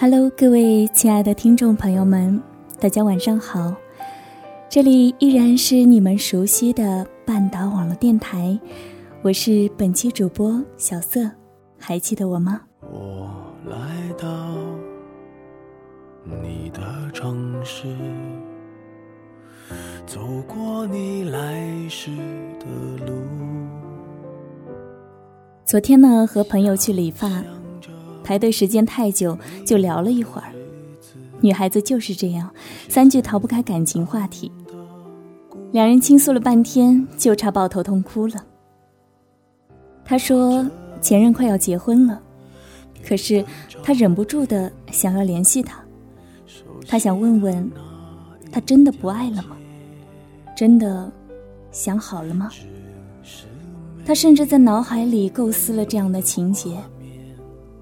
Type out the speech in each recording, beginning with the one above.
Hello，各位亲爱的听众朋友们，大家晚上好。这里依然是你们熟悉的半岛网络电台，我是本期主播小色，还记得我吗？我来到你的城市，走过你来时的路。昨天呢，和朋友去理发，排队时间太久，就聊了一会儿。女孩子就是这样，三句逃不开感情话题。两人倾诉了半天，就差抱头痛哭了。他说前任快要结婚了，可是他忍不住的想要联系他，他想问问，他真的不爱了吗？真的想好了吗？他甚至在脑海里构思了这样的情节。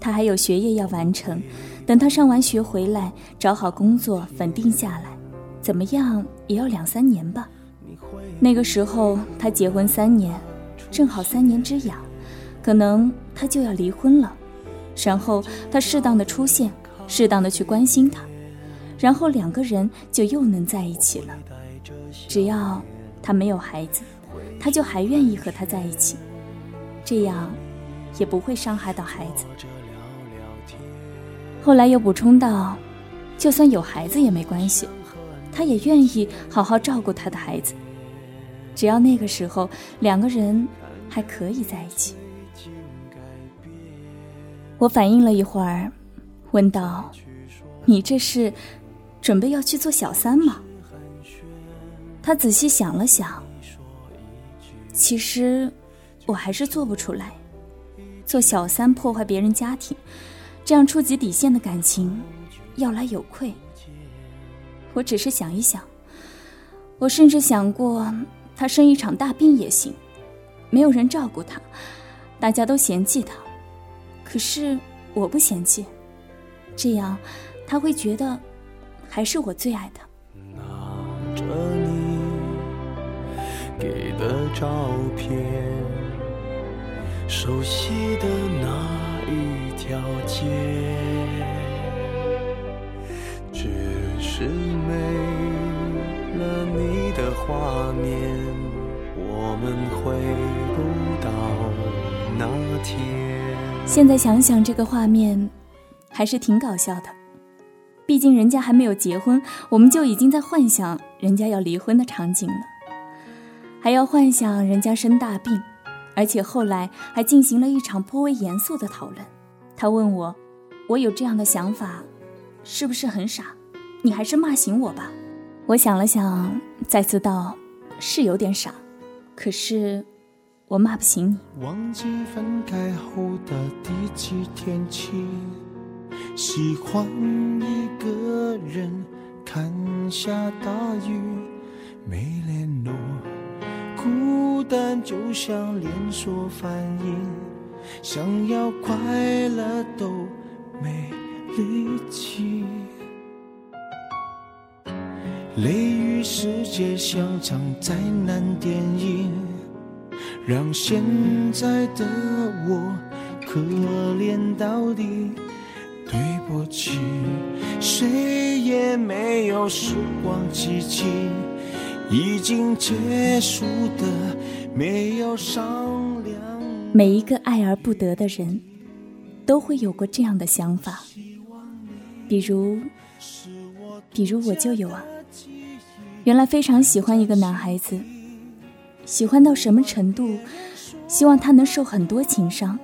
他还有学业要完成，等他上完学回来，找好工作，稳定下来，怎么样也要两三年吧。那个时候他结婚三年，正好三年之痒，可能他就要离婚了。然后他适当的出现，适当的去关心他，然后两个人就又能在一起了。只要他没有孩子，他就还愿意和他在一起，这样也不会伤害到孩子。后来又补充道，就算有孩子也没关系，他也愿意好好照顾他的孩子。只要那个时候两个人还可以在一起，我反应了一会儿，问道：“你这是准备要去做小三吗？”他仔细想了想，其实我还是做不出来，做小三破坏别人家庭，这样触及底线的感情，要来有愧。我只是想一想，我甚至想过。他生一场大病也行，没有人照顾他，大家都嫌弃他，可是我不嫌弃，这样他会觉得还是我最爱他。拿着你给的照片，熟悉的那一条街，只是没。了你的画面，我们回不到那天。现在想想这个画面，还是挺搞笑的。毕竟人家还没有结婚，我们就已经在幻想人家要离婚的场景了，还要幻想人家生大病，而且后来还进行了一场颇为严肃的讨论。他问我，我有这样的想法，是不是很傻？你还是骂醒我吧。我想了想，再次道：“是有点傻，可是我骂不醒你。”忘记分开后的第几天起，喜欢一个人看下大雨，没联络，孤单就像连锁反应，想要快乐都没力气。雷雨世界像场灾难电影，让现在的我可怜到底。对不起，谁也没有时光机器，已经结束的没有商量。每一个爱而不得的人，都会有过这样的想法，比如，比如我就有啊。原来非常喜欢一个男孩子，喜欢到什么程度？希望他能受很多情伤，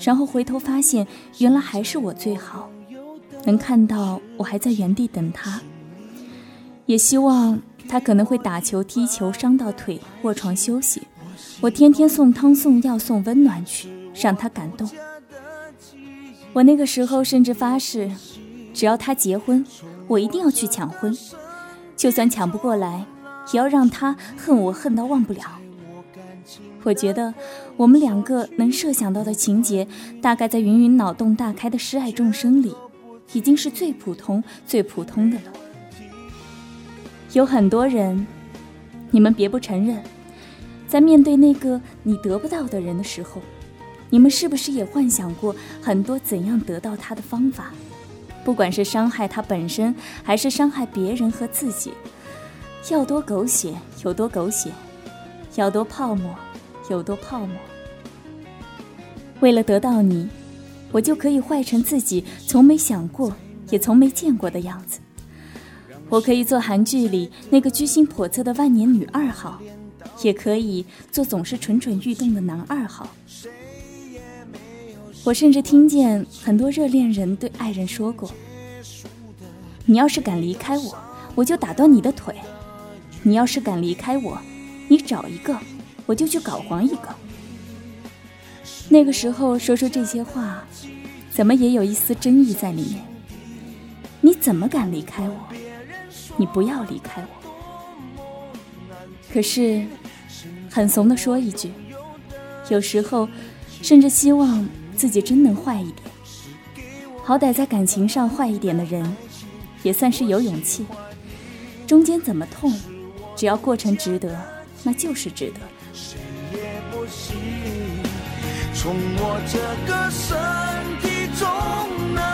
然后回头发现原来还是我最好，能看到我还在原地等他。也希望他可能会打球、踢球伤到腿卧床休息，我天天送汤送药送温暖去，让他感动。我那个时候甚至发誓，只要他结婚，我一定要去抢婚，就算抢不过来，也要让他恨我恨到忘不了。我觉得我们两个能设想到的情节，大概在芸芸脑洞大开的诗爱众生里，已经是最普通、最普通的了。有很多人，你们别不承认，在面对那个你得不到的人的时候，你们是不是也幻想过很多怎样得到他的方法？不管是伤害他本身，还是伤害别人和自己，要多狗血有多狗血，要多泡沫有多泡沫。为了得到你，我就可以坏成自己从没想过也从没见过的样子。我可以做韩剧里那个居心叵测的万年女二号，也可以做总是蠢蠢欲动的男二号。我甚至听见很多热恋人对爱人说过：“你要是敢离开我，我就打断你的腿；你要是敢离开我，你找一个，我就去搞黄一个。”那个时候说出这些话，怎么也有一丝真意在里面。你怎么敢离开我？你不要离开我。可是，很怂的说一句，有时候甚至希望。自己真能坏一点，好歹在感情上坏一点的人，也算是有勇气。中间怎么痛，只要过程值得，那就是值得。从我这个身体中拿，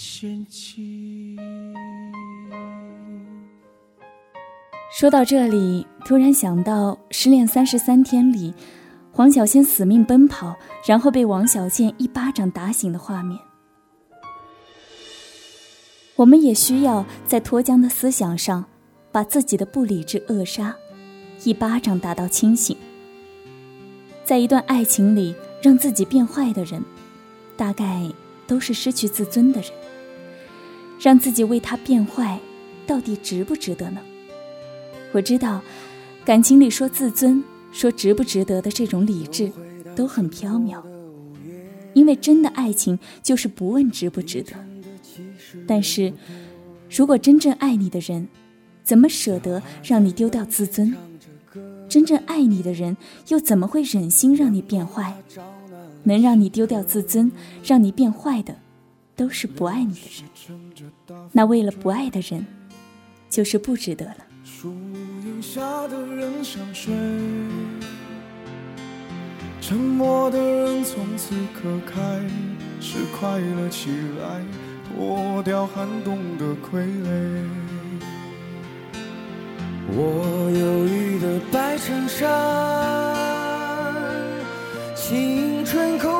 没嫌弃。说到这里，突然想到《失恋三十三天》里，黄小仙死命奔跑，然后被王小贱一巴掌打醒的画面。我们也需要在脱缰的思想上，把自己的不理智扼杀，一巴掌打到清醒。在一段爱情里，让自己变坏的人，大概都是失去自尊的人。让自己为他变坏，到底值不值得呢？我知道，感情里说自尊、说值不值得的这种理智，都很飘渺。因为真的爱情就是不问值不值得。但是，如果真正爱你的人，怎么舍得让你丢掉自尊？真正爱你的人，又怎么会忍心让你变坏？能让你丢掉自尊、让你变坏的，都是不爱你的人。那为了不爱的人，就是不值得了。下的人想睡，沉默的人从此刻开始快乐起来，脱掉寒冬的傀儡。我忧郁的白衬衫，青春口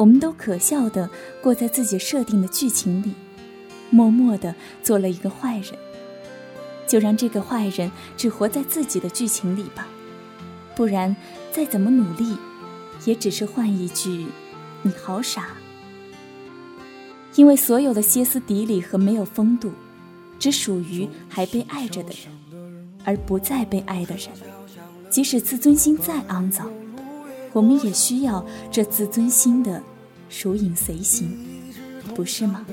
我们都可笑的过在自己设定的剧情里，默默的做了一个坏人。就让这个坏人只活在自己的剧情里吧，不然再怎么努力，也只是换一句“你好傻”。因为所有的歇斯底里和没有风度，只属于还被爱着的人，而不再被爱的人，即使自尊心再肮脏，我们也需要这自尊心的如影随形，不是吗？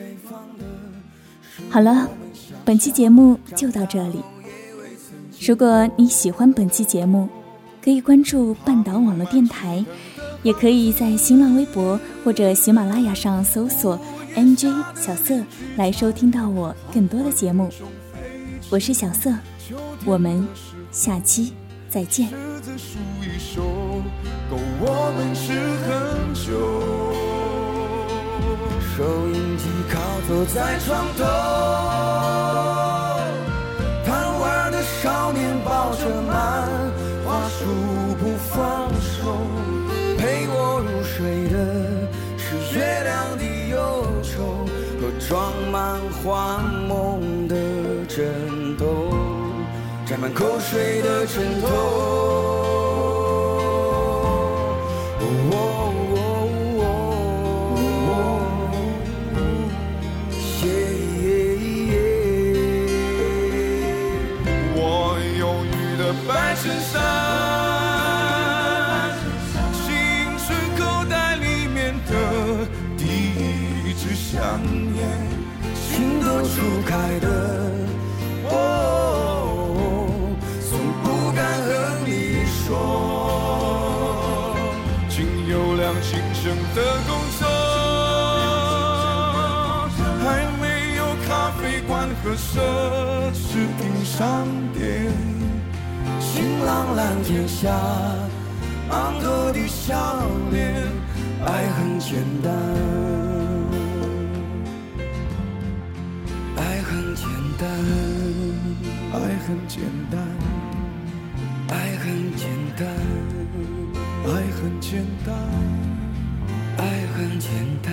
好了。本期节目就到这里。如果你喜欢本期节目，可以关注半岛网络电台，也可以在新浪微博或者喜马拉雅上搜索 “nj 小色”来收听到我更多的节目。我是小色，我们下期再见。收音机靠坐在床头，贪玩的少年抱着漫画书不放手，陪我入睡的是月亮的忧愁和装满幻梦的枕头，沾满口水的枕头。蓝天下，昂头的笑脸，爱很简单，爱很简单，爱很简单，爱很简单，爱很简单。爱很简单，